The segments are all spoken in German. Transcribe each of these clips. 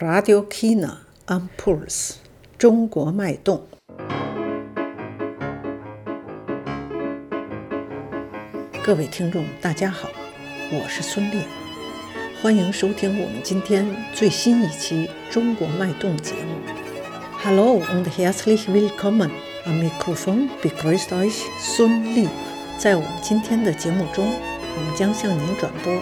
Radio China am Puls，中国脉动。各位听众，大家好，我是孙烈，欢迎收听我们今天最新一期《中国脉动》节目。Hallo und herzlich willkommen am Mikrofon begrüßt euch Sun Li。在我们今天的节目中，我们将向您转播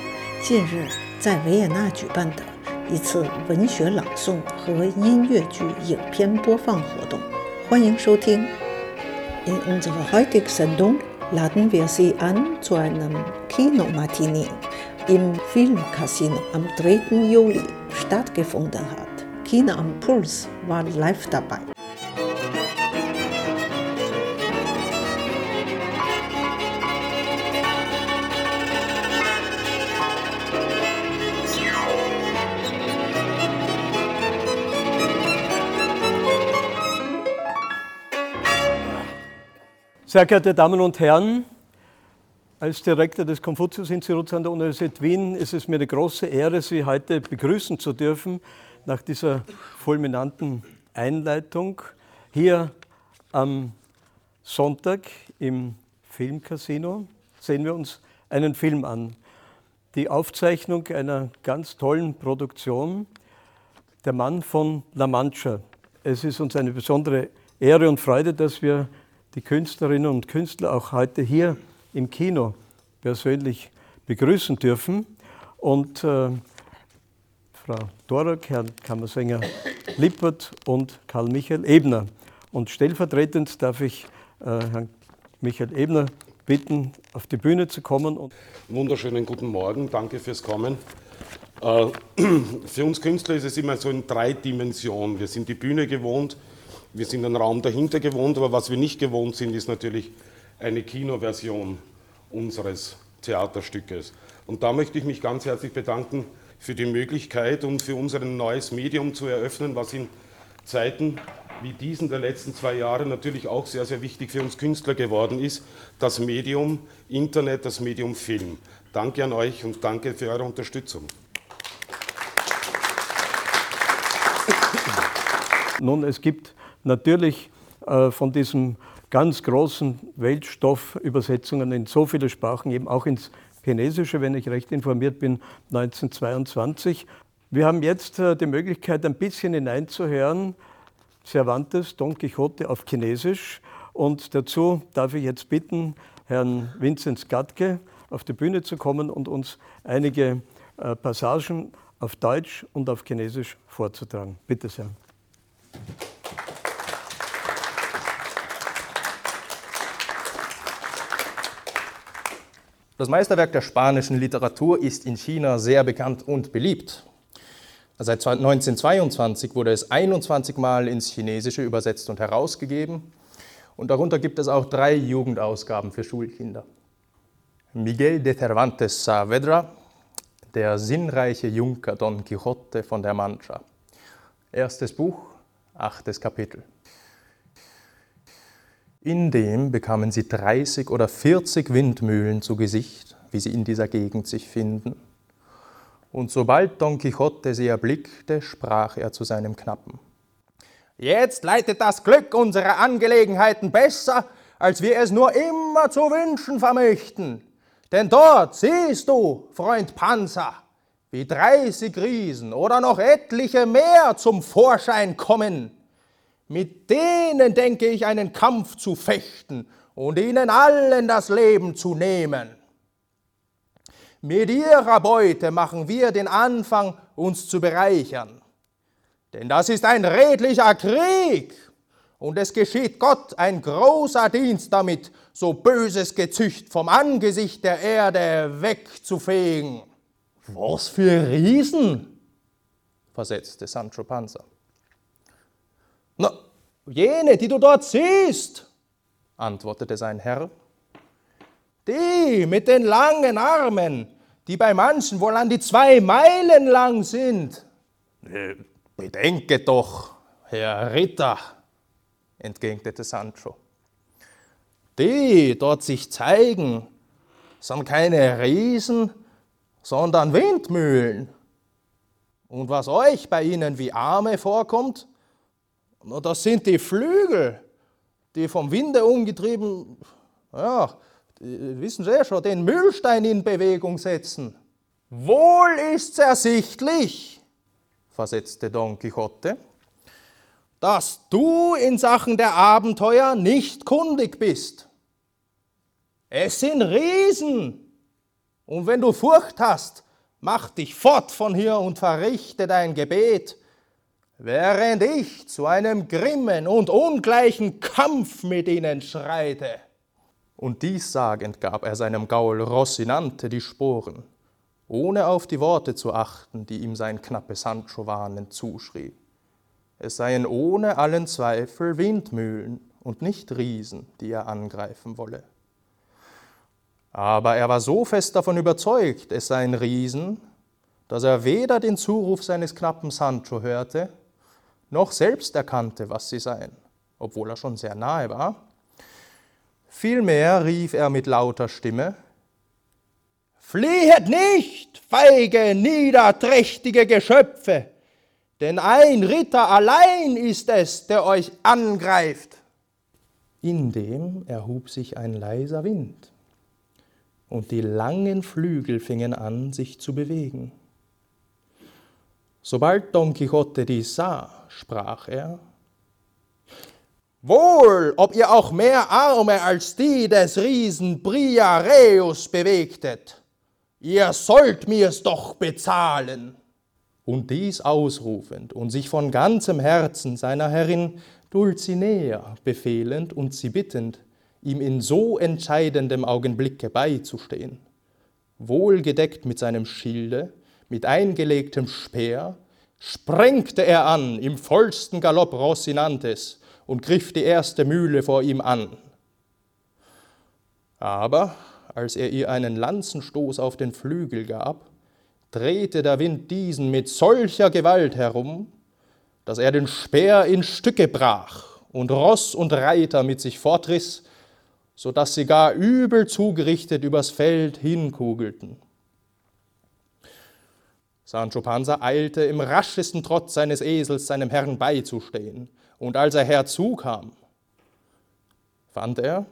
近日在维也纳举办的一次文学朗诵和音乐剧影片播放活动。欢迎收听。In unserer heutigen Sendung laden wir Sie an zu einem Kinomatinee im Filmcasino am 3. Juli stattgefunden hat. Kino am Puls war live dabei. Sehr geehrte Damen und Herren, als Direktor des Konfuzius-Instituts an der Universität Wien ist es mir eine große Ehre, Sie heute begrüßen zu dürfen nach dieser fulminanten Einleitung hier am Sonntag im Filmcasino. Sehen wir uns einen Film an. Die Aufzeichnung einer ganz tollen Produktion, Der Mann von La Mancha. Es ist uns eine besondere Ehre und Freude, dass wir die Künstlerinnen und Künstler auch heute hier im Kino persönlich begrüßen dürfen. Und äh, Frau Dorak, Herrn Kammersänger Lippert und Karl Michael Ebner. Und stellvertretend darf ich äh, Herrn Michael Ebner bitten, auf die Bühne zu kommen. Und Wunderschönen guten Morgen, danke fürs Kommen. Äh, für uns Künstler ist es immer so in drei Dimensionen. Wir sind die Bühne gewohnt, wir sind einen Raum dahinter gewohnt, aber was wir nicht gewohnt sind, ist natürlich eine Kinoversion unseres Theaterstückes. Und da möchte ich mich ganz herzlich bedanken für die Möglichkeit und für uns ein neues Medium zu eröffnen, was in Zeiten wie diesen der letzten zwei Jahre natürlich auch sehr, sehr wichtig für uns Künstler geworden ist, das Medium Internet, das Medium Film. Danke an euch und danke für eure Unterstützung. Nun, es gibt natürlich äh, von diesem ganz großen Weltstoff Übersetzungen in so viele Sprachen, eben auch ins Chinesische, wenn ich recht informiert bin, 1922. Wir haben jetzt äh, die Möglichkeit, ein bisschen hineinzuhören. Cervantes, Don Quixote auf Chinesisch. Und dazu darf ich jetzt bitten, Herrn Vinzenz Gatke auf die Bühne zu kommen und uns einige äh, Passagen auf Deutsch und auf Chinesisch vorzutragen. Bitte sehr. Das Meisterwerk der spanischen Literatur ist in China sehr bekannt und beliebt. Seit 1922 wurde es 21 Mal ins Chinesische übersetzt und herausgegeben. Und darunter gibt es auch drei Jugendausgaben für Schulkinder. Miguel de Cervantes Saavedra, der sinnreiche Junker Don Quixote von der Mancha. Erstes Buch, achtes Kapitel. In dem bekamen sie 30 oder 40 Windmühlen zu Gesicht, wie sie in dieser Gegend sich finden. Und sobald Don Quixote sie erblickte, sprach er zu seinem Knappen. Jetzt leitet das Glück unsere Angelegenheiten besser, als wir es nur immer zu wünschen vermöchten. Denn dort siehst du, Freund Panzer, wie 30 Riesen oder noch etliche mehr zum Vorschein kommen. Mit denen denke ich einen Kampf zu fechten und ihnen allen das Leben zu nehmen. Mit ihrer Beute machen wir den Anfang, uns zu bereichern. Denn das ist ein redlicher Krieg und es geschieht Gott ein großer Dienst damit, so böses Gezücht vom Angesicht der Erde wegzufegen. Was für Riesen, versetzte Sancho Panza. Na, jene, die du dort siehst, antwortete sein Herr. Die mit den langen Armen, die bei manchen wohl an die zwei Meilen lang sind. Äh, bedenke doch, Herr Ritter, entgegnete Sancho. Die dort sich zeigen, sind keine Riesen, sondern Windmühlen. Und was euch bei ihnen wie Arme vorkommt, das sind die Flügel, die vom Winde umgetrieben, ja, wissen Sie ja schon, den Mühlstein in Bewegung setzen. Wohl ist's ersichtlich, versetzte Don Quixote, dass du in Sachen der Abenteuer nicht kundig bist. Es sind Riesen, und wenn du Furcht hast, mach dich fort von hier und verrichte dein Gebet, während ich zu einem grimmen und ungleichen Kampf mit ihnen schreite. Und dies sagend gab er seinem Gaul Rocinante die Sporen, ohne auf die Worte zu achten, die ihm sein knappes Sancho warnend zuschrieb. Es seien ohne allen Zweifel Windmühlen und nicht Riesen, die er angreifen wolle. Aber er war so fest davon überzeugt, es seien Riesen, dass er weder den Zuruf seines knappen Sancho hörte, noch selbst erkannte, was sie seien, obwohl er schon sehr nahe war. Vielmehr rief er mit lauter Stimme, Fliehet nicht, feige, niederträchtige Geschöpfe, denn ein Ritter allein ist es, der euch angreift. Indem erhub sich ein leiser Wind und die langen Flügel fingen an, sich zu bewegen. Sobald Don Quixote dies sah, sprach er, Wohl, ob ihr auch mehr Arme als die des Riesen Briareus bewegtet, ihr sollt mir's doch bezahlen. Und dies ausrufend und sich von ganzem Herzen seiner Herrin Dulcinea befehlend und sie bittend, ihm in so entscheidendem Augenblicke beizustehen. Wohlgedeckt mit seinem Schilde, mit eingelegtem Speer, sprengte er an im vollsten Galopp Rocinantes und griff die erste Mühle vor ihm an. Aber als er ihr einen Lanzenstoß auf den Flügel gab, drehte der Wind diesen mit solcher Gewalt herum, dass er den Speer in Stücke brach und Ross und Reiter mit sich fortriss so dass sie gar übel zugerichtet übers Feld hinkugelten. Sancho Panza eilte im raschesten Trotz seines Esels seinem Herrn beizustehen, und als er herzukam, fand er,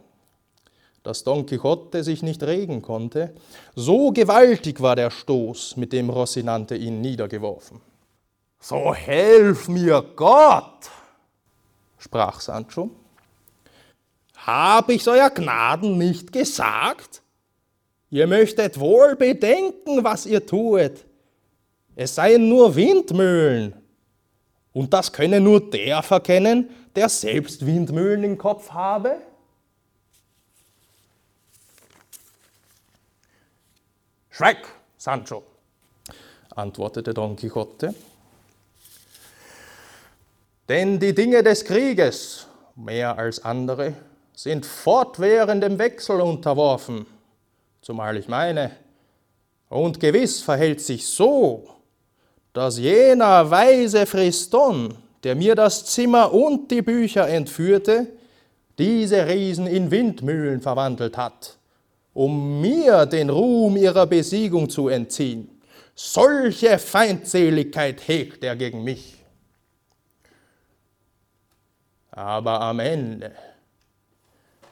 dass Don Quixote sich nicht regen konnte, so gewaltig war der Stoß, mit dem Rocinante ihn niedergeworfen. So helf mir Gott, sprach Sancho habe ich's euer Gnaden nicht gesagt? Ihr möchtet wohl bedenken, was ihr tuet. Es seien nur Windmühlen. Und das könne nur der verkennen, der selbst Windmühlen im Kopf habe? Schreck, Sancho, antwortete Don Quixote. Denn die Dinge des Krieges, mehr als andere, sind fortwährendem Wechsel unterworfen, zumal ich meine, und gewiss verhält sich so, dass jener weise Friston, der mir das Zimmer und die Bücher entführte, diese Riesen in Windmühlen verwandelt hat, um mir den Ruhm ihrer Besiegung zu entziehen. Solche Feindseligkeit hegt er gegen mich. Aber am Ende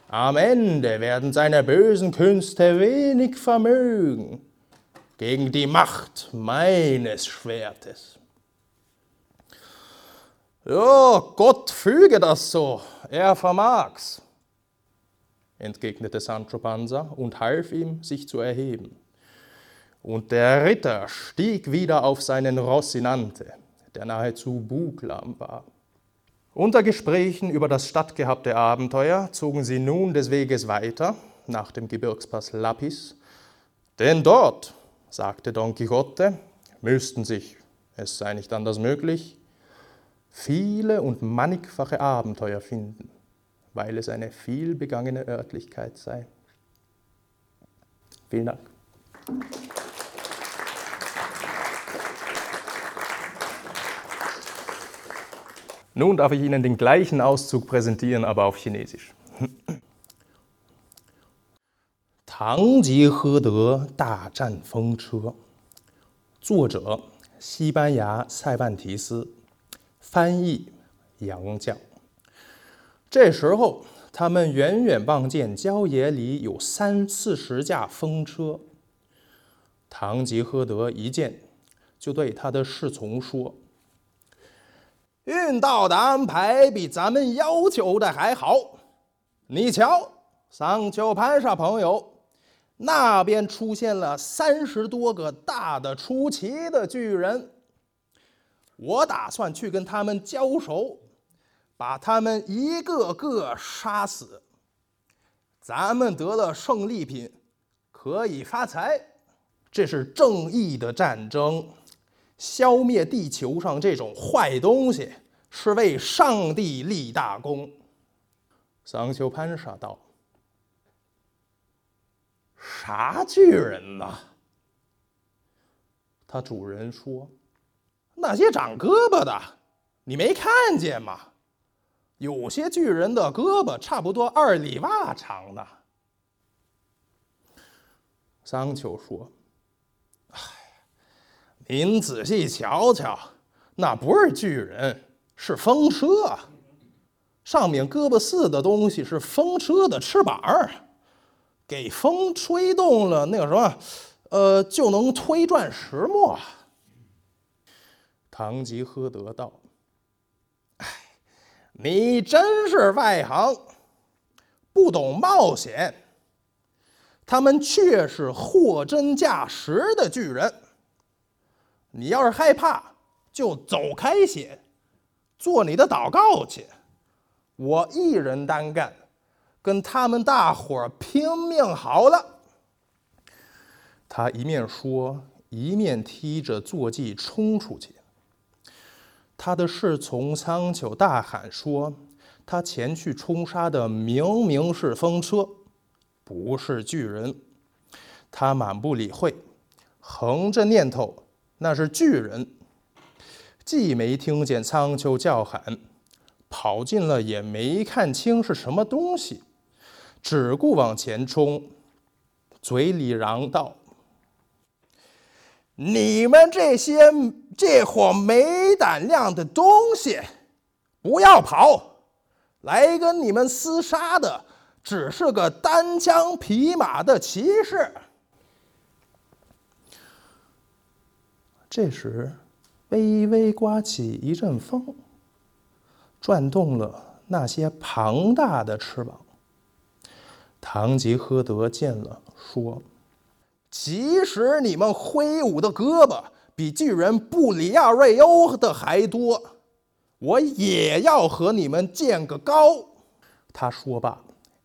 am Ende werden seine bösen Künste wenig vermögen gegen die Macht meines Schwertes. Ja, Gott füge das so, er vermag's, entgegnete Sancho Panza und half ihm, sich zu erheben. Und der Ritter stieg wieder auf seinen Rossinante, der nahezu buglahm war. Unter Gesprächen über das stattgehabte Abenteuer zogen sie nun des Weges weiter nach dem Gebirgspass Lapis, denn dort, sagte Don Quixote, müssten sich, es sei nicht anders möglich, viele und mannigfache Abenteuer finden, weil es eine vielbegangene Örtlichkeit sei. Vielen Dank. Nun darf ich Ihnen den gleichen Auszug präsentieren, aber auf Chinesisch. 堂吉诃德大战风车，作者西班牙塞万提斯，翻译杨绛。这时候，他们远远望见郊野里有三四十架风车。堂吉诃德一见，就对他的侍从说：“运道的安排比咱们要求的还好。你瞧，桑丘潘沙朋友，那边出现了三十多个大的出奇的巨人。我打算去跟他们交手，把他们一个个杀死。咱们得了胜利品，可以发财。”这是正义的战争，消灭地球上这种坏东西，是为上帝立大功。桑丘潘沙道：“啥巨人呐？”他主人说：“那些长胳膊的，你没看见吗？有些巨人的胳膊差不多二里袜长呢。”桑丘说。哎您仔细瞧瞧，那不是巨人，是风车。上面胳膊似的东西是风车的翅膀，给风吹动了，那个什么，呃，就能推转石磨。堂吉诃德道：“哎，你真是外行，不懂冒险。他们却是货真价实的巨人。”你要是害怕，就走开些，做你的祷告去。我一人单干，跟他们大伙拼命好了。他一面说，一面踢着坐骑冲出去。他的侍从苍丘大喊说：“他前去冲杀的明明是风车，不是巨人。”他满不理会，横着念头。那是巨人，既没听见苍丘叫喊，跑近了也没看清是什么东西，只顾往前冲，嘴里嚷道：“你们这些这伙没胆量的东西，不要跑！来跟你们厮杀的，只是个单枪匹马的骑士。”这时，微微刮起一阵风，转动了那些庞大的翅膀。堂吉诃德见了，说：“即使你们挥舞的胳膊比巨人布里亚瑞欧的还多，我也要和你们见个高。”他说罢，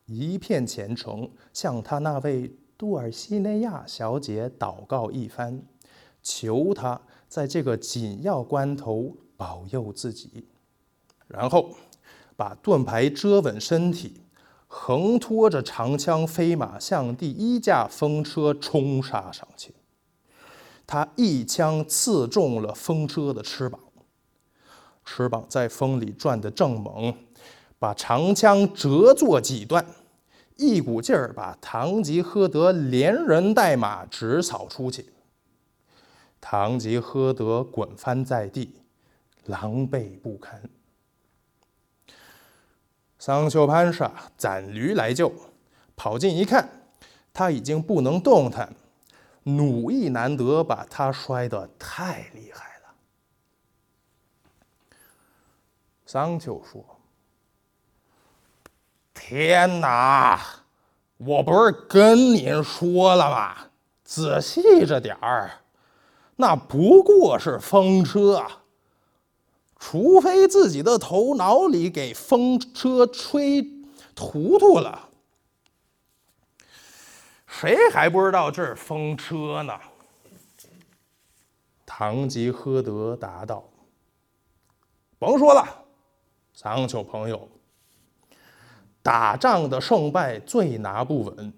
一片虔诚，向他那位杜尔西内亚小姐祷告一番。求他在这个紧要关头保佑自己，然后把盾牌遮稳身体，横拖着长枪飞马向第一架风车冲杀上去。他一枪刺中了风车的翅膀，翅膀在风里转得正猛，把长枪折作几段，一股劲儿把堂吉诃德连人带马直扫出去。堂吉诃德滚翻在地，狼狈不堪。桑丘潘沙攒驴来救，跑近一看，他已经不能动弹，弩意难得，把他摔得太厉害了。桑丘说：“天哪，我不是跟您说了吗？仔细着点儿。”那不过是风车啊，除非自己的头脑里给风车吹糊涂了，谁还不知道这是风车呢？堂吉诃德答道：“甭说了，桑丘朋友，打仗的胜败最拿不稳，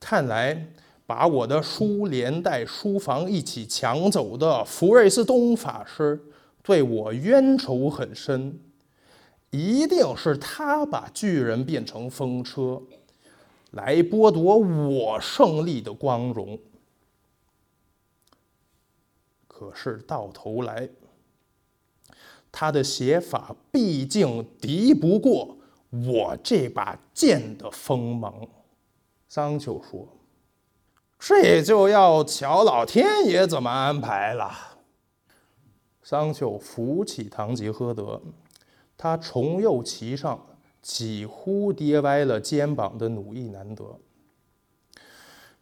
看来。”把我的书连带书房一起抢走的福瑞斯东法师，对我冤仇很深，一定是他把巨人变成风车，来剥夺我胜利的光荣。可是到头来，他的写法毕竟敌不过我这把剑的锋芒。桑丘说：“这就要瞧老天爷怎么安排了。”桑丘扶起堂吉诃德，他重又骑上几乎跌歪了肩膀的努伊南德。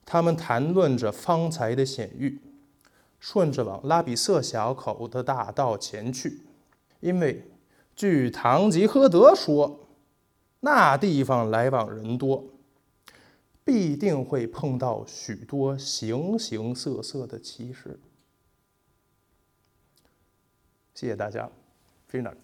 他们谈论着方才的险遇，顺着往拉比瑟小口的大道前去，因为据堂吉诃德说，那地方来往人多，必定会碰到许多形形色色的骑士。谢谢大家，vielen Dank。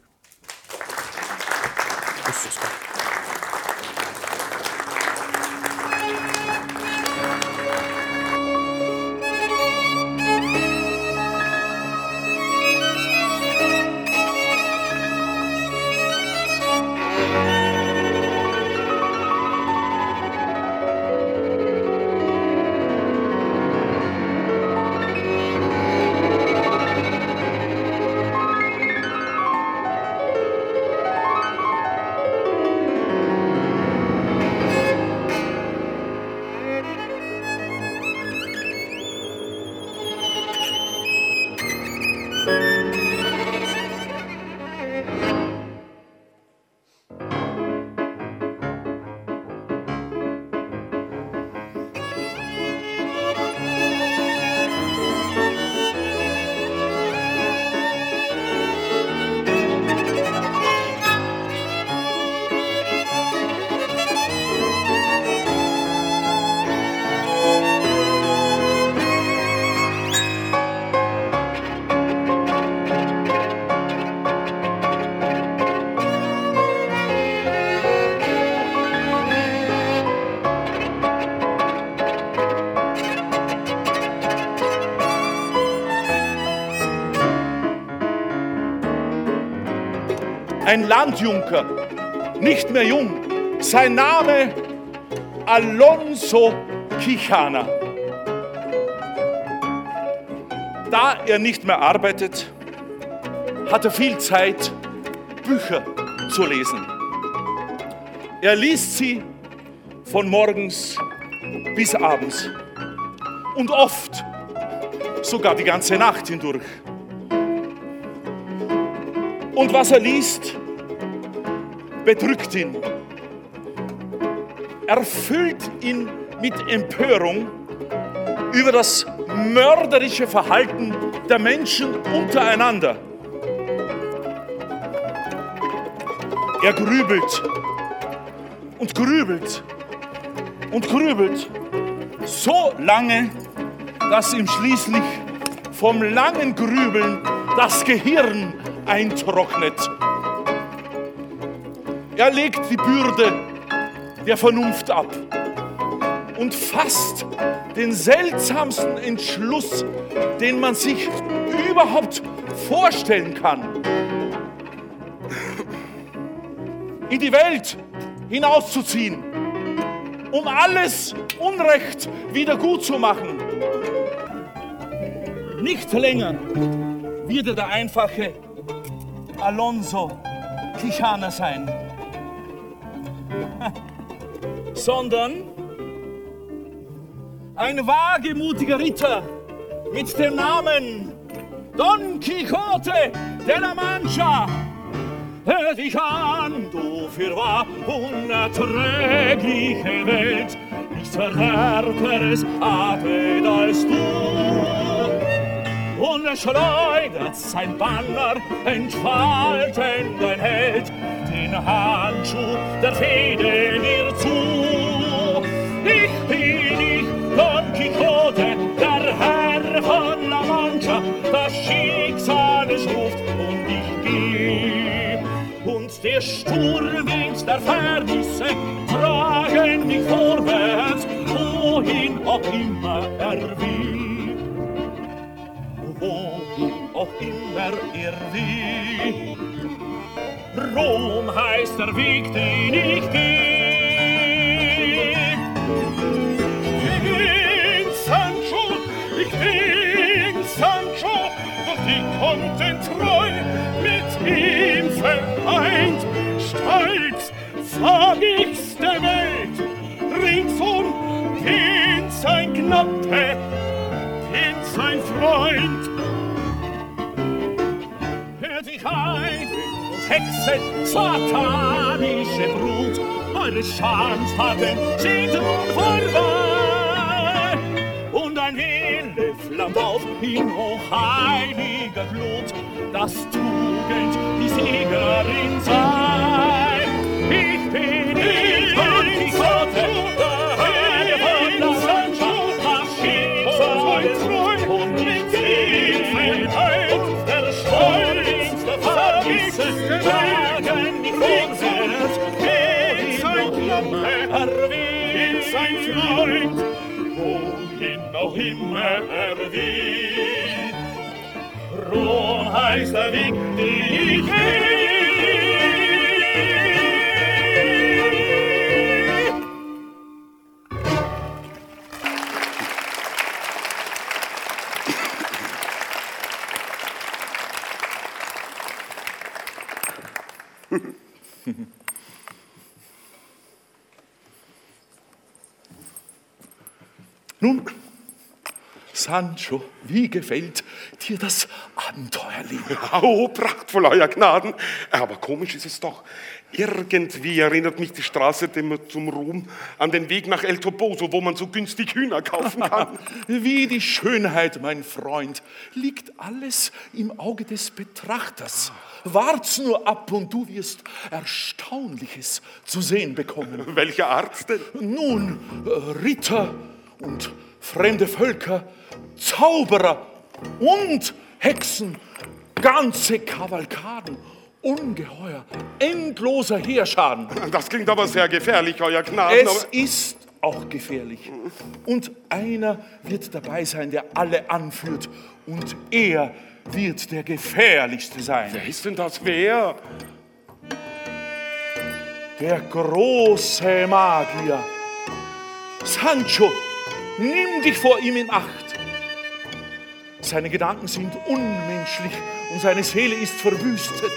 Ein Landjunker, nicht mehr jung. Sein Name Alonso Quijana. Da er nicht mehr arbeitet, hat er viel Zeit, Bücher zu lesen. Er liest sie von morgens bis abends und oft sogar die ganze Nacht hindurch. Und was er liest, bedrückt ihn, erfüllt ihn mit Empörung über das mörderische Verhalten der Menschen untereinander. Er grübelt und grübelt und grübelt so lange, dass ihm schließlich vom langen Grübeln das Gehirn eintrocknet. Er legt die Bürde der Vernunft ab und fasst den seltsamsten Entschluss, den man sich überhaupt vorstellen kann. In die Welt hinauszuziehen, um alles Unrecht wieder gut zu machen. Nicht länger wird er der einfache Alonso Quijana sein, sondern ein wagemutiger Ritter mit dem Namen Don Quixote de la Mancha. Hör dich an, du für wahr unerträgliche Welt, nichts Verderberes atmet als du und er schleudert sein Banner, entfaltend ein Held, den Handschuh der Fede mir zu. Ich bin ich, Don Quixote, der Herr von La Mancha, das Schicksal es ruft und ich geh. Und der Sturmwind der Verdusse tragen mich vorwärts, wohin auch immer er will. Wohin auch immer er will. Rom heißt der Weg, den ich. Ich bin Sancho, ich bin Sancho, konnten treu mit ihm vereint, steigt, sag ich's der Welt, ringsum dient sein Knappe, dient sein Freund. Und Hexe, satanische Brut, eure Schandtaten sind nun vorbei. Und ein Wille flammt auf in hochheiliger Glut, dass Tugend die Siegerin sei. auf Himmel erwieht. Rom heißt der Weg, den ich will. Nun, Sancho, wie gefällt dir das Abenteuerleben? Oh, prachtvoll, euer Gnaden. Aber komisch ist es doch. Irgendwie erinnert mich die Straße zum Ruhm an den Weg nach El Toboso, wo man so günstig Hühner kaufen kann. Wie die Schönheit, mein Freund, liegt alles im Auge des Betrachters. Wart's nur ab und du wirst Erstaunliches zu sehen bekommen. Welcher Arzt denn? Nun, äh, Ritter und fremde Völker, Zauberer und Hexen, ganze Kavalkaden, ungeheuer, endloser Heerschaden. Das klingt aber sehr gefährlich, euer Gnaden. Es ist auch gefährlich. Und einer wird dabei sein, der alle anführt. Und er wird der gefährlichste sein. Wer ist denn das? Wer? Der große Magier. Sancho, nimm dich vor ihm in Acht. Seine Gedanken sind unmenschlich und seine Seele ist verwüstet.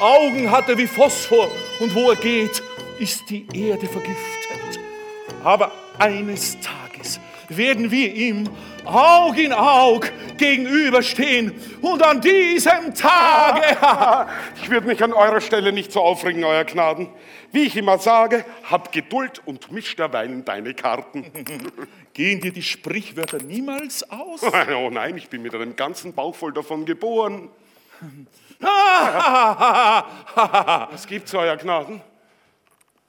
Augen hat er wie Phosphor und wo er geht, ist die Erde vergiftet. Aber eines Tages werden wir ihm Aug in Aug gegenüberstehen und an diesem Tage Ich würde mich an eurer Stelle nicht so aufregen, euer Gnaden. Wie ich immer sage, hab Geduld und misch derweilen deine Karten. gehen dir die Sprichwörter niemals aus. Oh nein, ich bin mit einem ganzen Bauch voll davon geboren. Was gibt's, euer Gnaden?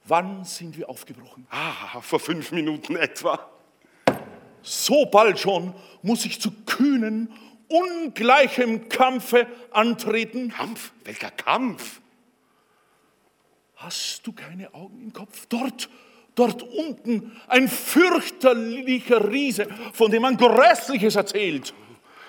Wann sind wir aufgebrochen? Ah, vor fünf Minuten etwa. So bald schon muss ich zu kühnen, ungleichem Kampfe antreten. Kampf? Welcher Kampf? Hast du keine Augen im Kopf? Dort, dort unten ein fürchterlicher Riese, von dem man Grässliches erzählt.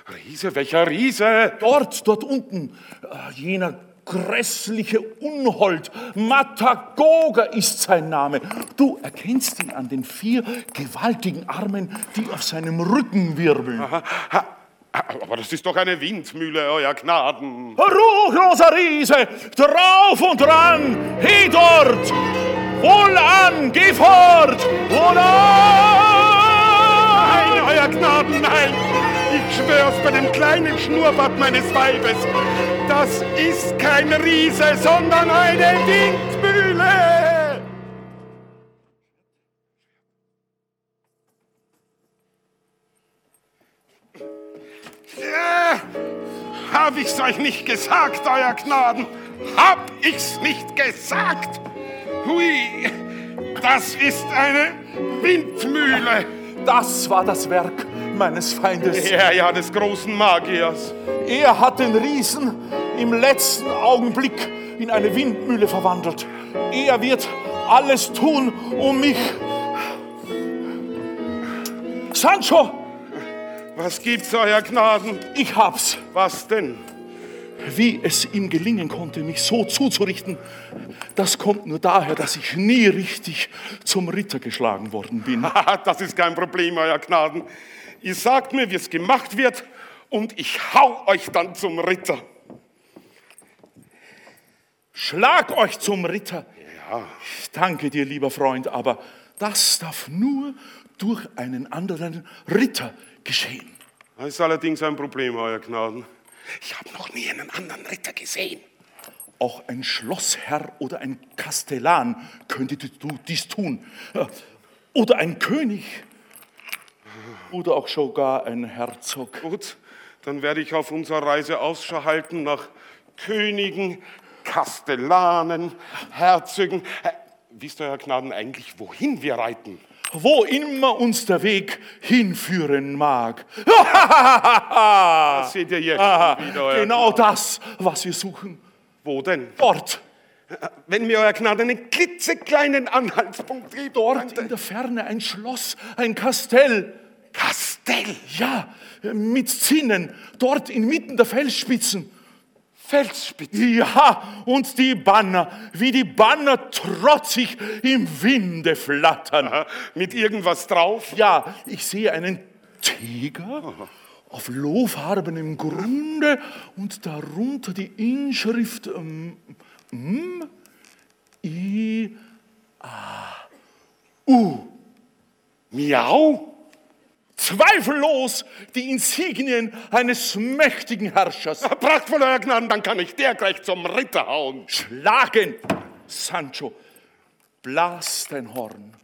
Riese, welcher Riese? Dort, dort unten, äh, jener grässliche Unhold, Matagoga ist sein Name. Du erkennst ihn an den vier gewaltigen Armen, die auf seinem Rücken wirbeln. Ha, aber das ist doch eine Windmühle, euer Gnaden. Ruchloser Riese, drauf und dran, he dort! Wohlan, geh fort! Wohlan! Nein, euer Gnaden, nein! Ich schwör's bei dem kleinen Schnurrbart meines Weibes. Das ist kein Riese, sondern eine Windmühle! Ja, hab ich's euch nicht gesagt, euer Gnaden? Hab ich's nicht gesagt? Hui, das ist eine Windmühle. Das war das Werk meines Feindes. Ja, ja, des großen Magiers. Er hat den Riesen im letzten Augenblick in eine Windmühle verwandelt. Er wird alles tun, um mich. Sancho, Was gibt's, euer Gnaden? ich hab's. Was denn? Wie es ihm gelingen konnte, mich so zuzurichten, das kommt nur daher, dass ich nie richtig zum Ritter geschlagen worden bin. Haha, das ist kein Problem, euer Gnaden. Ihr sagt mir, wie es gemacht wird, und ich hau euch dann zum Ritter. Schlag euch zum Ritter. Ja. Ich danke dir, lieber Freund, aber das darf nur durch einen anderen Ritter geschehen. Das ist allerdings ein Problem, Euer Gnaden. Ich habe noch nie einen anderen Ritter gesehen. Auch ein Schlossherr oder ein Kastellan könnte dies tun. Oder ein König. Oder auch sogar ein Herzog. Gut, dann werde ich auf unserer Reise Ausschau halten nach Königen, Kastellanen, Herzögen. Äh, wisst ihr, Herr Gnaden, eigentlich, wohin wir reiten? Wo immer uns der Weg hinführen mag. das seht ihr jetzt Aha, wieder, Genau Gnaden. das, was wir suchen. Wo denn? Dort. Wenn mir Euer Gnade einen klitzekleinen Anhaltspunkt gibt. Dort in der Ferne ein Schloss, ein Kastell. Kastell? Ja, mit Zinnen, dort inmitten der Felsspitzen. Felsspitzen? Ja, und die Banner, wie die Banner trotzig im Winde flattern. Aha, mit irgendwas drauf? Ja, ich sehe einen Tiger Aha. auf lohfarbenem Grunde und darunter die Inschrift ähm, M, I, A, U. Miau? Zweifellos die Insignien eines mächtigen Herrschers. Prachtvoll, Euer Gnaden, dann kann ich der gleich zum Ritter hauen. Schlagen, Sancho, blas dein Horn,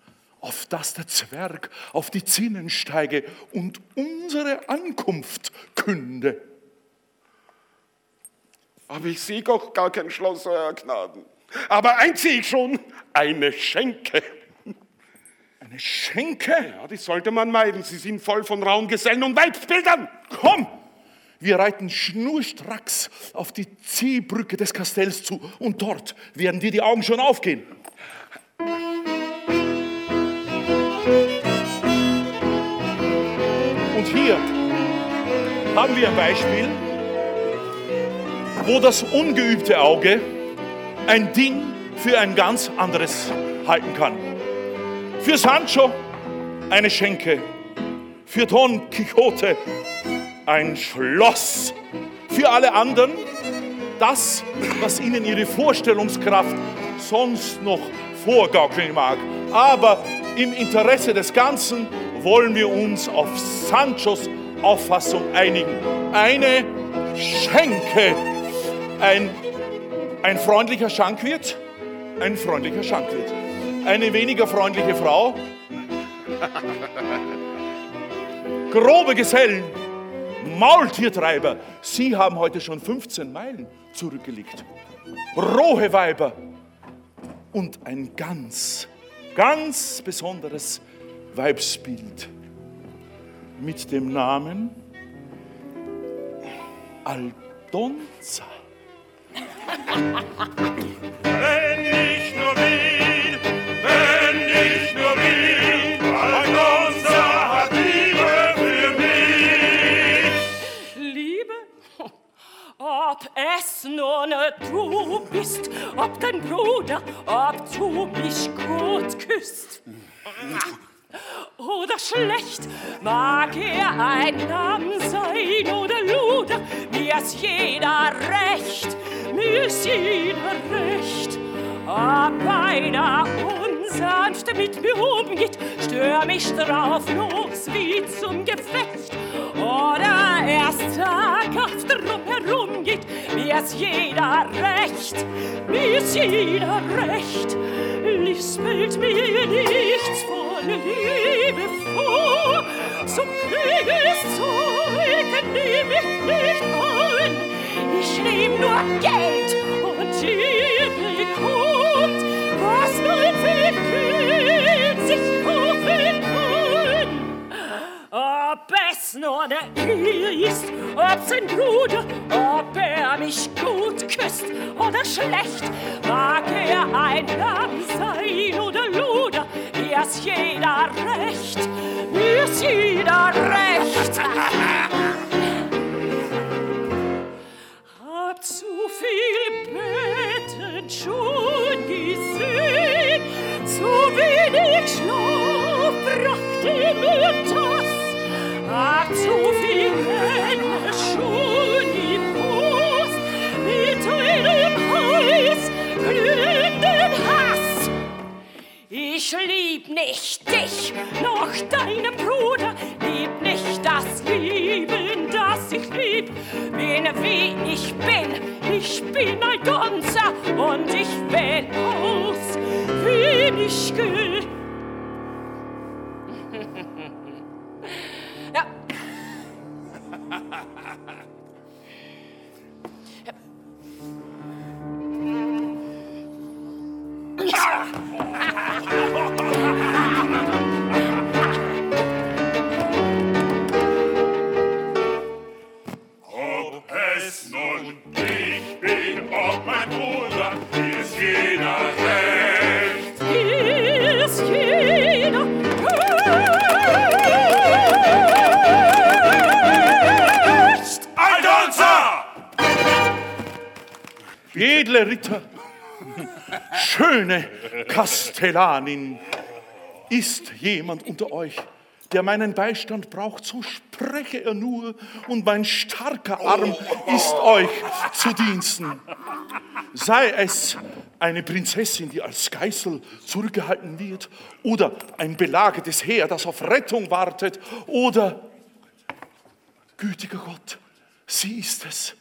auf das der Zwerg auf die Zinnen steige und unsere Ankunft künde. Aber ich sehe doch gar kein Schloss, Euer Gnaden. Aber eins sehe ich schon, eine Schenke. Eine Schenke? Ja, die sollte man meiden. Sie sind voll von rauen Gesellen und Weibsbildern. Komm, wir reiten schnurstracks auf die Ziehbrücke des Kastells zu und dort werden dir die Augen schon aufgehen. Und hier haben wir ein Beispiel, wo das ungeübte Auge ein Ding für ein ganz anderes halten kann. Für Sancho eine Schenke, für Don Quixote ein Schloss, für alle anderen das, was ihnen ihre Vorstellungskraft sonst noch vorgaukeln mag. Aber im Interesse des Ganzen wollen wir uns auf Sanchos Auffassung einigen. Eine Schenke, ein, ein freundlicher Schankwirt, ein freundlicher Schankwirt eine weniger freundliche Frau, grobe Gesellen, Maultiertreiber. Sie haben heute schon 15 Meilen zurückgelegt. Rohe Weiber und ein ganz, ganz besonderes Weibsbild mit dem Namen Aldonza. Bruder, ob du mich gut küsst. Oder schlecht, mag er ein Name sein oder Luder, mir ist jeder recht, mir ist jeder recht. Ob einer unsanft mit mir umgeht, stör mich drauf los ist jeder recht, mir ist jeder recht. Lispelt mir nichts von Liebe vor, so krieg es Zeug, nehm ich nicht an. Ich nehm nur Geld und ihr bekommt, was mein Kind sich kaufen kann. Ob es nur der ist, ob sein Bruder, ob er mich gut küsst oder schlecht, mag er ein Lamm sein oder Luder, mir ist jeder recht, mir ist jeder recht. Hab zu viel Betten schon gesehen, zu wenig Schlaf brachte mir das. Hab zu viel heiß glühenden Hass. Ich lieb nicht dich, noch deinen Bruder, lieb nicht das Lieben, das ich lieb. Bin wie ich bin, ich bin ein Gunzer und ich bin aus, wie ich gehöre. Kastellanin, ist jemand unter euch, der meinen Beistand braucht, so spreche er nur, und mein starker Arm ist euch zu Diensten. Sei es eine Prinzessin, die als Geißel zurückgehalten wird, oder ein belagertes Heer, das auf Rettung wartet, oder, gütiger Gott, sie ist es.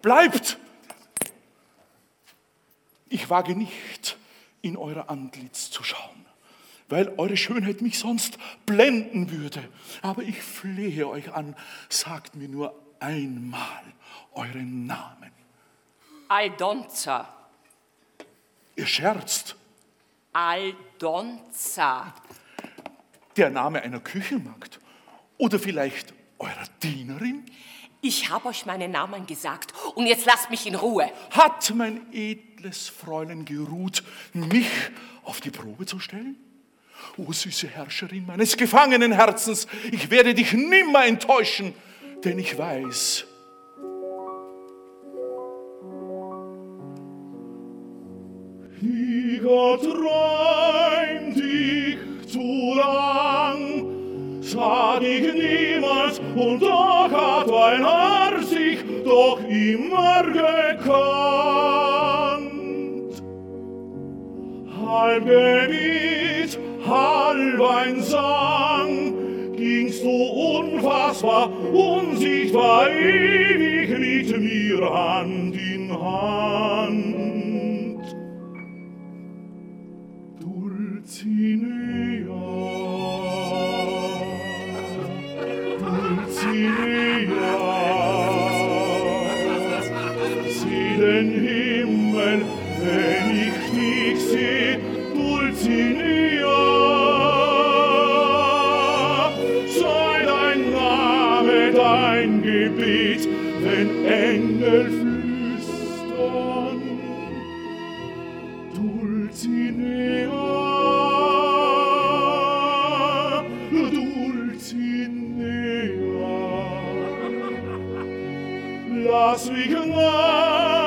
Bleibt! Ich wage nicht, in euer Antlitz zu schauen, weil eure Schönheit mich sonst blenden würde. Aber ich flehe euch an, sagt mir nur einmal euren Namen. Aldonza. Ihr scherzt. Aldonza. Der Name einer Küchenmagd oder vielleicht eurer Dienerin? Ich habe euch meinen Namen gesagt und jetzt lasst mich in Ruhe. Hat mein edles Fräulein geruht, mich auf die Probe zu stellen? O süße Herrscherin meines gefangenen Herzens, ich werde dich nimmer enttäuschen, denn ich weiß, Ich träumt dich zu lang, sag ich niemals, und doch hat ein Herr sich doch immer gekannt. Halb Gebet, halb ein Sang, gingst du unfassbar, unsichtbar, ewig mit mir Hand in Hand. Dulcinea,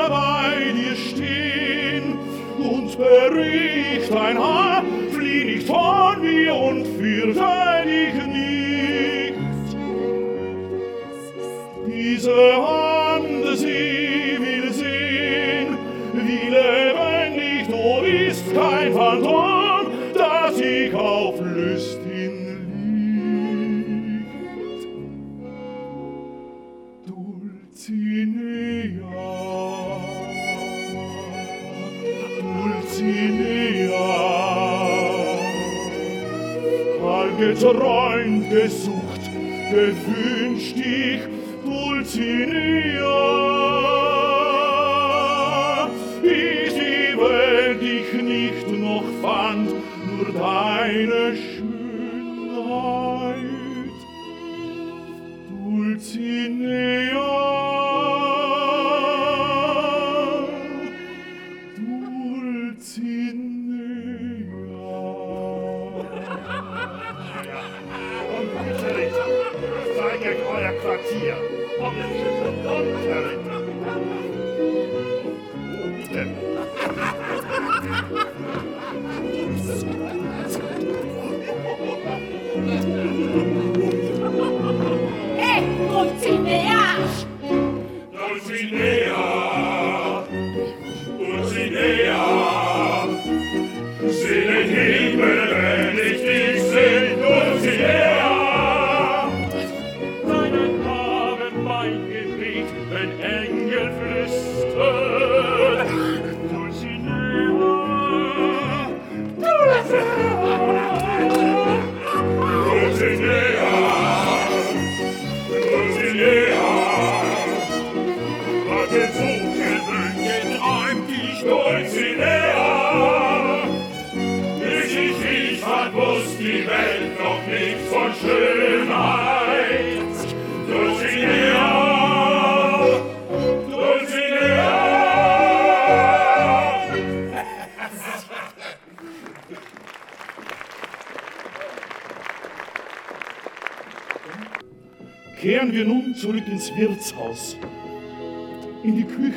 bei dir stehen und bericht dein Haar, flieh nicht von mir und fürchte dich nicht. Diese geträumt, gesucht, gewünscht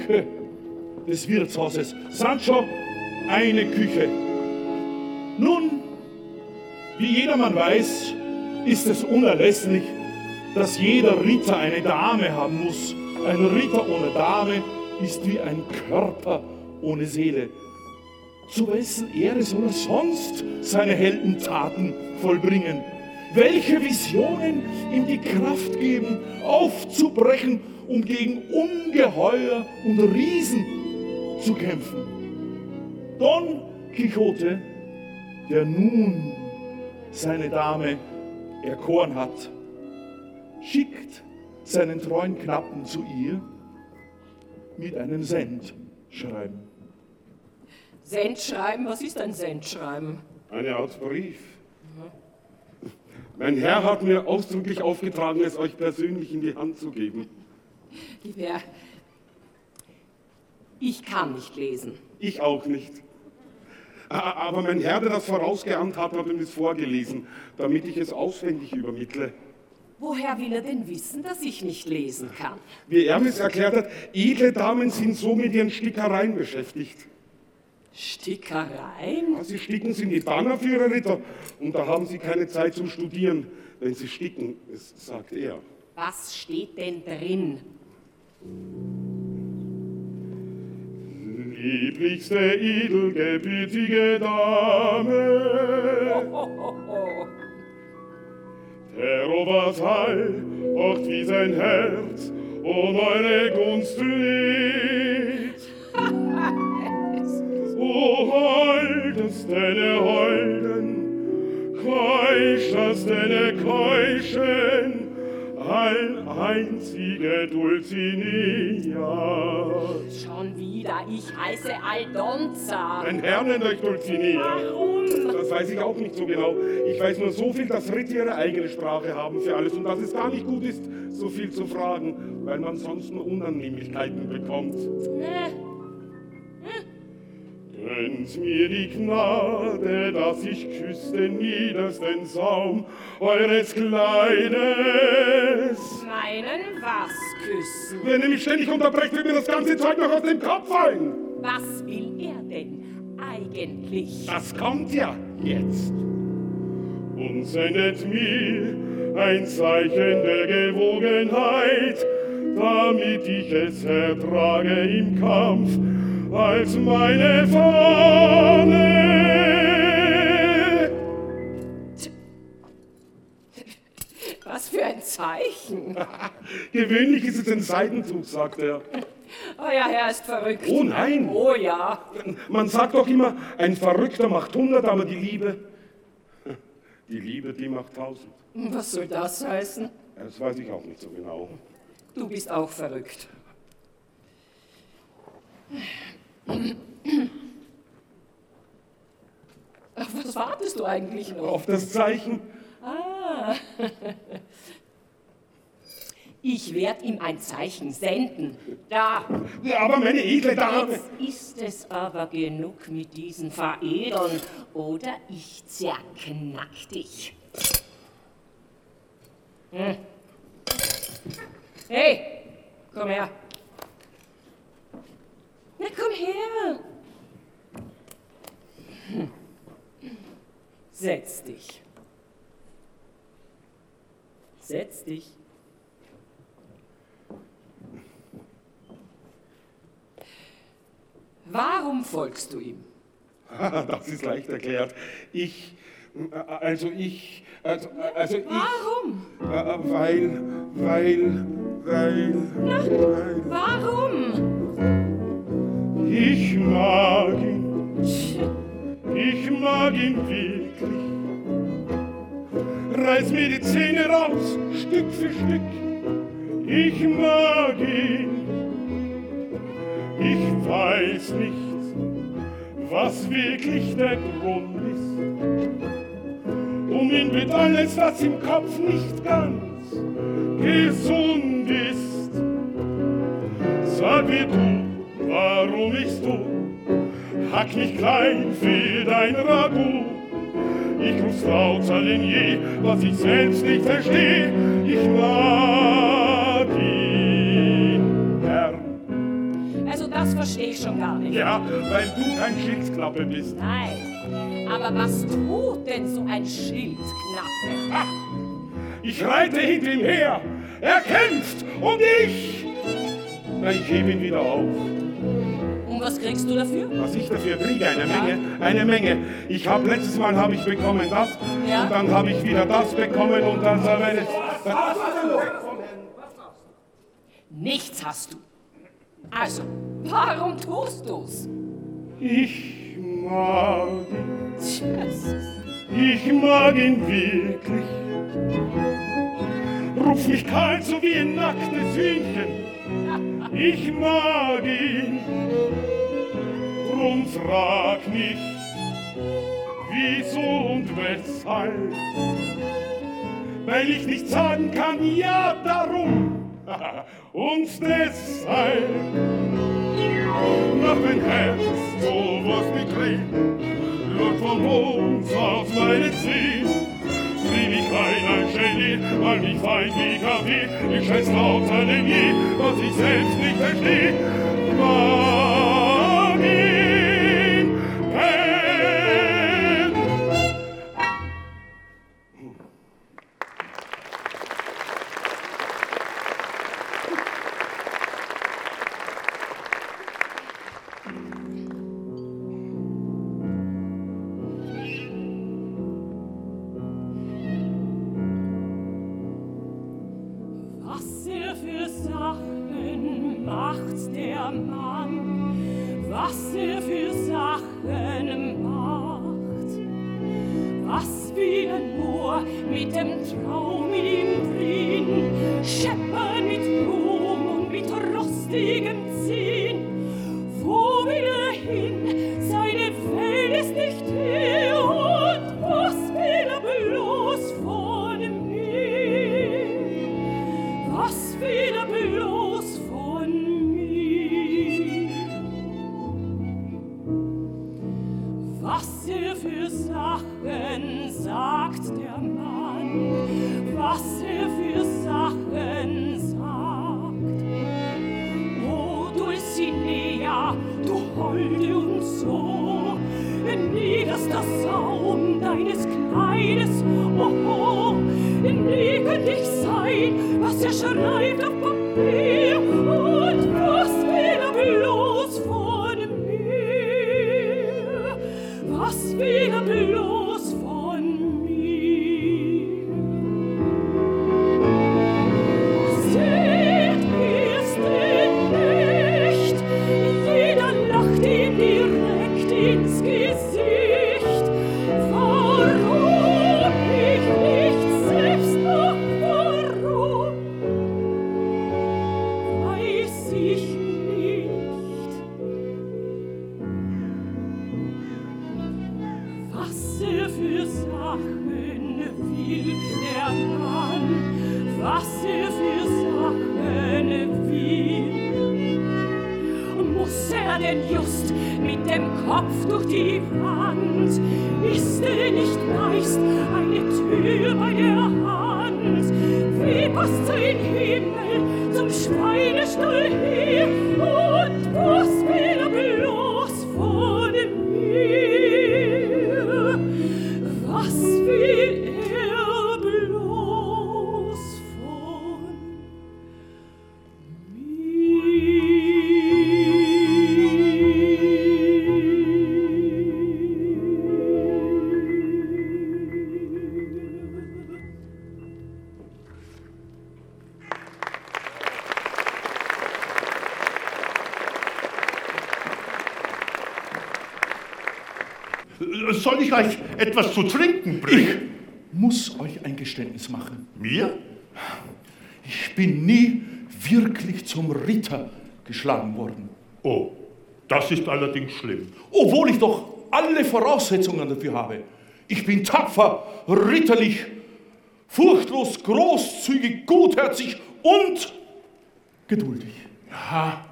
Küche des Wirtshauses. Sancho, eine Küche. Nun, wie jedermann weiß, ist es unerlässlich, dass jeder Ritter eine Dame haben muss. Ein Ritter ohne Dame ist wie ein Körper ohne Seele. Zu wessen Ehre soll er sonst seine Heldentaten vollbringen? Welche Visionen ihm die Kraft geben, aufzubrechen, um gegen Ungeheuer und Riesen zu kämpfen? Don Quixote, der nun seine Dame erkoren hat, schickt seinen treuen Knappen zu ihr mit einem Sendschreiben. Sendschreiben, was ist ein Sendschreiben? Eine Art Brief. Mein Herr hat mir ausdrücklich aufgetragen, es euch persönlich in die Hand zu geben. Lieber ich kann nicht lesen. Ich auch nicht. Aber mein Herr, der das vorausgeahnt hat, hat mir es vorgelesen, damit ich es auswendig übermittle. Woher will er denn wissen, dass ich nicht lesen kann? Wie er mir es erklärt hat, edle Damen sind so mit ihren Stickereien beschäftigt. Stickereien? Ja, Sie sticken sie in die Banner für ihre Ritter und da haben sie keine Zeit zum Studieren, wenn sie sticken, sagt er. Was steht denn drin? Lieblichste, edelgebürtige Dame, der Oberteil pocht wie sein Herz um eure Gunst liegt. O holdestene Holden, keuschestene Keuschen, all einzige Dulcinea. Schon wieder, ich heiße Aldonza. Mein Herr nennt euch Dulcinea. Warum? Das weiß ich auch nicht so genau. Ich weiß nur so viel, dass Ritter ihre eigene Sprache haben für alles und dass es gar nicht gut ist, so viel zu fragen, weil man sonst nur Unannehmlichkeiten bekommt. Ne, Gönnt mir die Gnade, dass ich küsse den niedersten Saum eures Kleides. meinen was küssen? Wenn ihr mich ständig unterbrecht, wird mir das ganze Zeug noch aus dem Kopf fallen. Was will er denn eigentlich? Das kommt ja jetzt. und sendet mir ein Zeichen der Gewogenheit, damit ich es ertrage im Kampf als meine Fahne. Was für ein Zeichen? Gewöhnlich ist es ein Seidenzug, sagt er. Euer Herr ist verrückt. Oh nein. Oh ja. Man sagt doch immer, ein Verrückter macht hundert, aber die Liebe, die Liebe, die macht tausend. Was soll das heißen? Das weiß ich auch nicht so genau. Du bist auch verrückt. Auf was wartest du eigentlich noch? Auf das Zeichen, Ah. Ich werde ihm ein Zeichen senden. Da. Aber meine edle Dame. Jetzt ist es aber genug mit diesen Veredeln, oder ich zerknack dich. Hm. Hey, komm her. Na, komm her. Hm. Setz dich. Setz dich. Warum folgst du ihm? Das ist leicht erklärt. Ich, also ich, also, also ich, Warum? äh, weil, weil, weil, weil, Warum? Ich mag ihn, ich mag ihn wirklich. Reiß mir die Zähne raus, Stück für Stück. Ich mag ihn. Ich weiß nicht, was wirklich der Grund ist. um ihn mit alles, was im Kopf nicht ganz gesund warum ich du, hack mich klein für dein Ragout. Ich ruf's lauter denn je, was ich selbst nicht versteh. Ich mag ihn gern. Also das verstehe ich schon gar nicht. Ja, weil du kein Schildklappe bist. Nein. Aber was tut denn so ein Schildknappe? Ich reite hinter ihm her. Er kämpft und ich. Na, ich hebe ihn wieder auf. Was kriegst du dafür? Was ich dafür kriege, eine Menge, eine Menge. Ich habe letztes Mal habe ich bekommen das Ja. und dann habe ich wieder das bekommen und dann so meine. Nichts hast du. Also, warum tust du's? Ich mag ihn, Tschüss. ich mag ihn wirklich. Ruf mich kalt so wie ein nacktes Hühnchen. Ich mag ihn, drum frag nicht, wieso und weshalb. Weil ich nicht sagen kann, ja, darum und deshalb. Nach mein Herz sowas begräbt, Lord vom Mond auf meine Zehen. Trieb ich ein, Genie, weil mich fein wie Kaffee, ich scheiß lauter denn je, was ich selbst nicht versteh. Mag etwas zu trinken bringen? Ich muss euch ein Geständnis machen. Mir? Ich bin nie wirklich zum Ritter geschlagen worden. Oh, das ist allerdings schlimm. Obwohl ich doch alle Voraussetzungen dafür habe. Ich bin tapfer, ritterlich, furchtlos, großzügig, gutherzig und geduldig. Ja,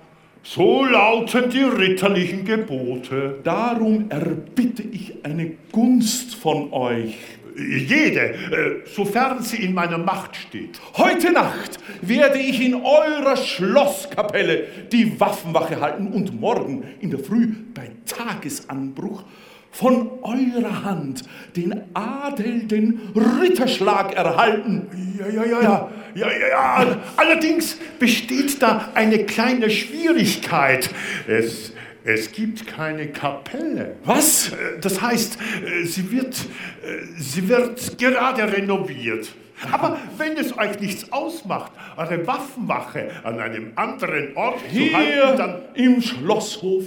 so lauten die ritterlichen Gebote. Darum erbitte ich eine Gunst von euch. Jede, äh, sofern sie in meiner Macht steht. Heute Nacht werde ich in eurer Schlosskapelle die Waffenwache halten und morgen in der Früh bei Tagesanbruch von eurer Hand den Adel, den Ritterschlag erhalten. Ja, ja, ja, ja, ja, ja, ja. Allerdings besteht da eine kleine Schwierigkeit. Es, es gibt keine Kapelle. Was? Äh, Das heißt, äh, sie wird, äh, sie wird gerade renoviert. Aber wenn es euch nichts ausmacht, eure Waffenwache an einem anderen Ort zu halten, Hier dann im Schlosshof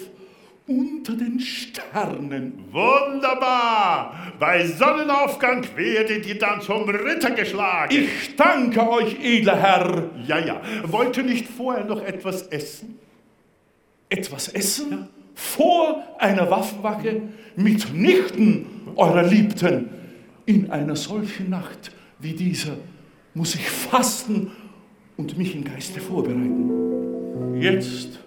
unter den Sternen. Wunderbar! Bei Sonnenaufgang werdet ihr dann zum Ritter geschlagen. Ich danke euch, edler Herr. ja, ja. Wollt ihr nicht vorher noch etwas essen? Etwas essen? Vor einer Waffenwache mitnichten eurer Liebten. In einer solchen Nacht wie dieser muss ich fasten und mich im Geiste vorbereiten. Jetzt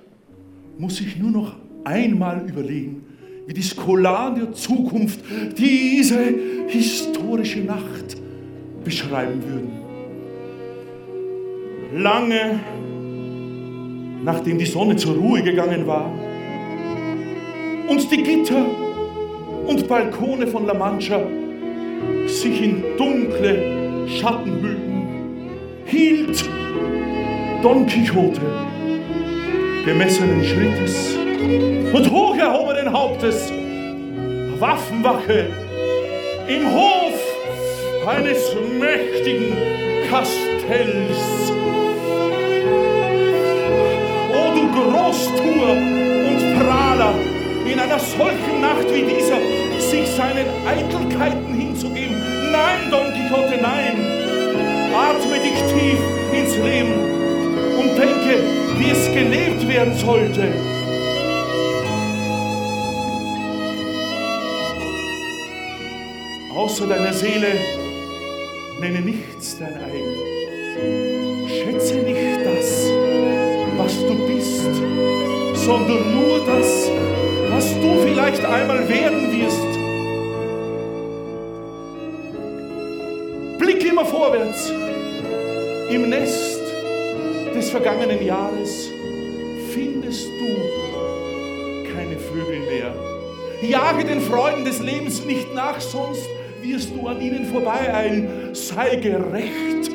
muss ich nur noch einmal überlegen, wie die Scholar der Zukunft diese historische Nacht beschreiben würden. Lange nachdem die Sonne zur Ruhe gegangen war und die Gitter und Balkone von La Mancha sich in dunkle Schatten hüllten, hielt Don Quixote gemessenen Schrittes und hoch erhobenen Hauptes Waffenwache im Hof eines mächtigen Kastells. O du Großtuer und Prahler, in einer solchen Nacht wie dieser sich seinen Eitelkeiten hinzugeben. Nein, Don Quixote, nein. Atme dich tief ins Leben und denke, wie es gelebt werden sollte. Außer deiner Seele nenne nichts dein eigen. Schätze nicht das, was du bist, sondern nur das, was du vielleicht einmal werden wirst. Blick immer vorwärts. Im Nest des vergangenen Jahres findest du keine Vögel mehr. Jage den Freuden des Lebens nicht nach, sonst wirst du an ihnen vorbeieilen. Sei gerecht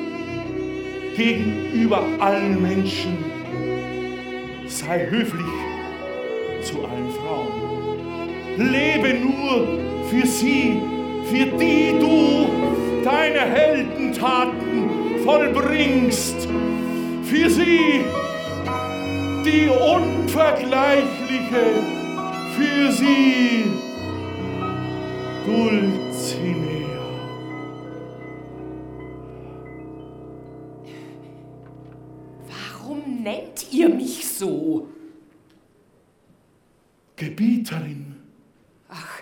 gegenüber allen Menschen. Sei höflich zu allen Frauen. Lebe nur für sie, für die du deine Heldentaten vollbringst. Für sie, die unvergleichliche, für sie, Warum nennt ihr mich so? Gebieterin, Ach,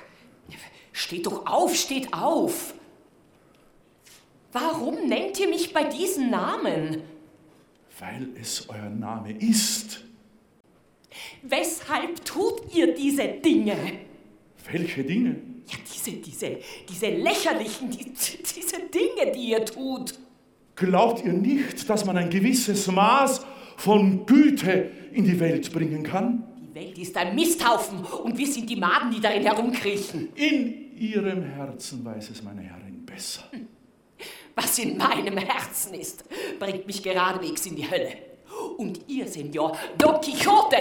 steht doch auf, steht auf. Warum nennt ihr mich bei diesen Namen? weil es euer Name ist. Weshalb tut ihr diese Dinge? Welche Dinge? Diese, diese, diese lächerlichen, die, diese Dinge, die ihr tut. Glaubt ihr nicht, dass man ein gewisses Maß von Güte in die Welt bringen kann? Die Welt ist ein Misthaufen und wir sind die Maden, die darin herumkriechen. In ihrem Herzen weiß es meine Herrin besser. Was in meinem Herzen ist, bringt mich geradewegs in die Hölle. Und ihr, Senor Don Quixote,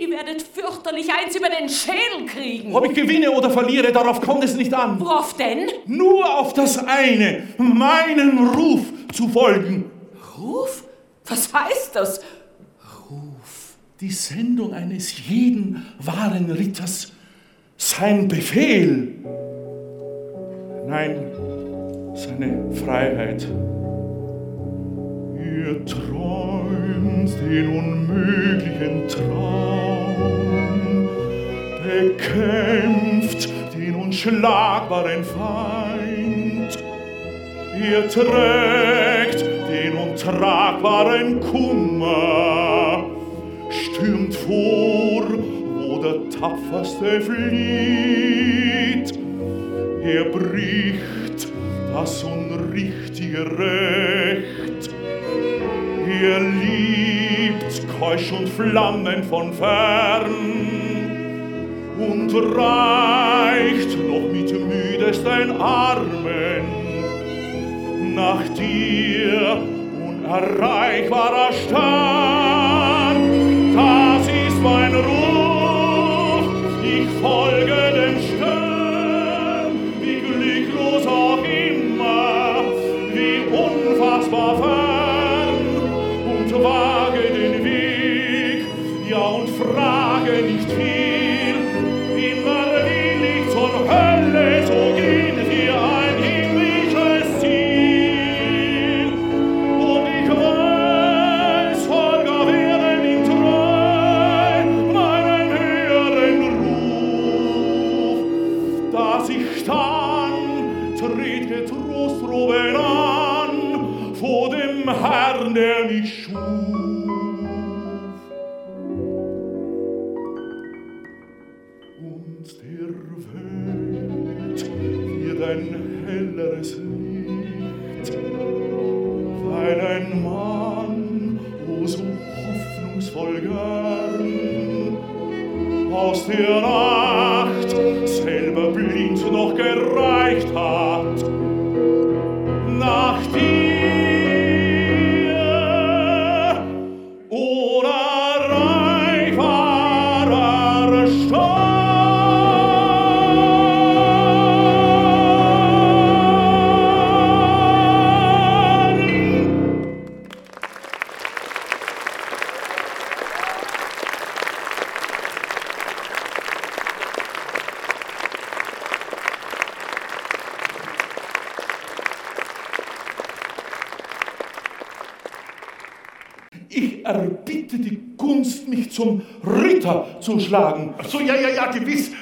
ihr werdet fürchterlich eins über den Schädel kriegen. Ob ich gewinne oder verliere, darauf kommt es nicht an. Worauf denn? Nur auf das eine, meinen Ruf zu folgen. Ruf? Was heißt das? Die Sendung eines jeden wahren Ritters, sein Befehl. Nein, seine Freiheit. Ihr träumt den unmöglichen Traum, bekämpft den unschlagbaren Feind. Er trägt den untragbaren Kummer, stürmt vor, wo der Tapferste flieht. Er bricht das unrichtige Recht. Er liebt keusch und Flammen von fern und reicht noch mit müdesten Armen nach dir unerreichbarer Stern. Das ist mein Ruf, ich folge schlagen. Ach so, ja, ja, ja, gewiss.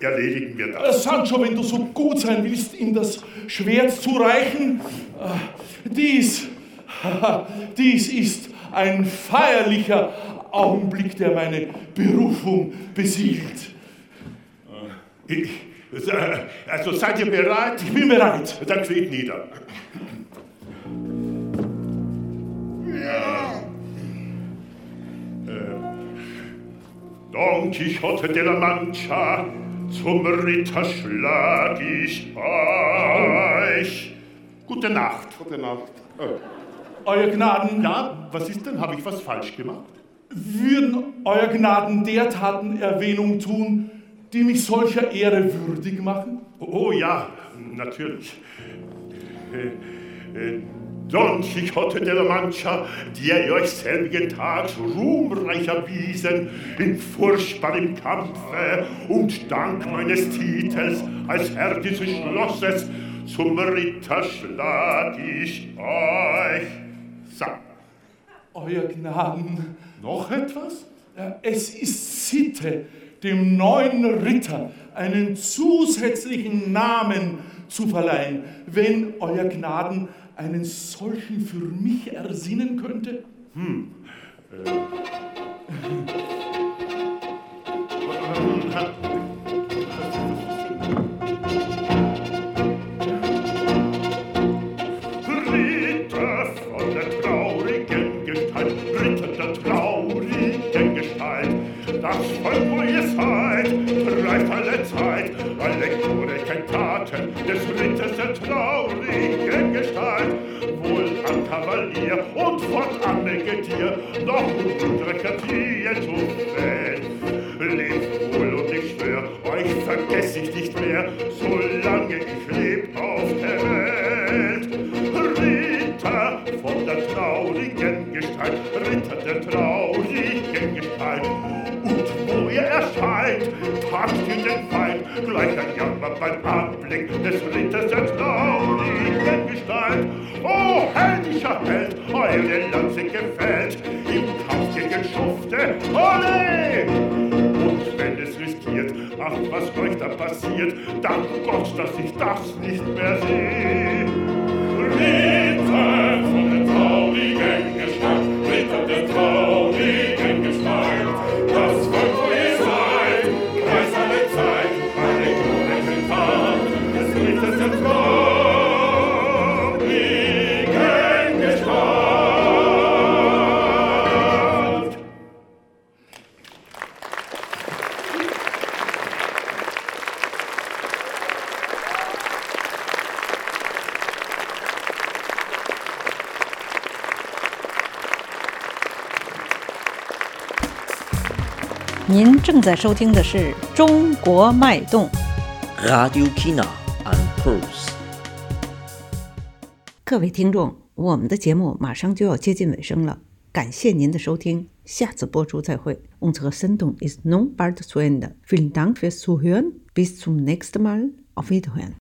Erledigen wir das. Äh, Sancho, wenn du so gut sein willst, ihm das Schwert zu reichen. Äh, Dies, dies ist ein feierlicher Augenblick, der meine Berufung besiegelt. Ich, äh, also seid ihr bereit? Ich bin bereit. Dann kniet nieder. Don Quixote de la Mancha, zum Ritter schlag ich euch. Gute Nacht. Gute Nacht. Euer Gnaden, Ja, was ist denn? Habe ich was falsch gemacht? würden Euer Gnaden der Taten Erwähnung tun, die mich solcher Ehre würdig machen? Oh ja, natürlich. Äh, äh, Don Quixote de la Mancha, der ihr euch selbigen Tags ruhmreich erwiesen in furchtbarem Kampfe und dank meines Titels als Herr dieses Schlosses zum Ritter schlag ich euch. So, Euer Gnaden, noch etwas? es ist Sitte, dem neuen Ritter einen zusätzlichen Namen zu verleihen, wenn Euer Gnaden einen solchen für mich ersinnen könnte. Ritter von der traurigen Gestalt, Ritter der traurigen Gestalt. Das Volk, wo ihr seid, preist alle Zeit, alle glorreichen Taten des Ritters der traurigen Gestalt. Wohl am Kavalier und fortan Getier, noch unrecher Tier zu fällen. Lebt wohl und ich schwör, euch vergess ich nicht mehr, solange ich leb auf der Welt. Ritter von der traurigen Gestalt, Ritter der traurigen erscheint, tagt ihr den Feind, gleich ein Jammer beim Anblick des Ritters traurigen Gestalt. O heldischer Held, eure Lanze gefällt, im Kampf gegen Schufte, ole! Und wenn es riskiert, ach, was euch da passiert, dank Gott, dass ich das nicht mehr sehe. Ritter von der traurigen Gestalt, Ritter der traurigen 您正在收听的是《中国脉动》。Radio China and Pulse。各位听众，我们的节目马上就要接近尾声了，感谢您的收听，下次播出再会。Unsere Sendung ist nun bald zu Ende. Vielen Dank fürs Zuhören. Bis zum nächsten Mal. Auf Wiederhören.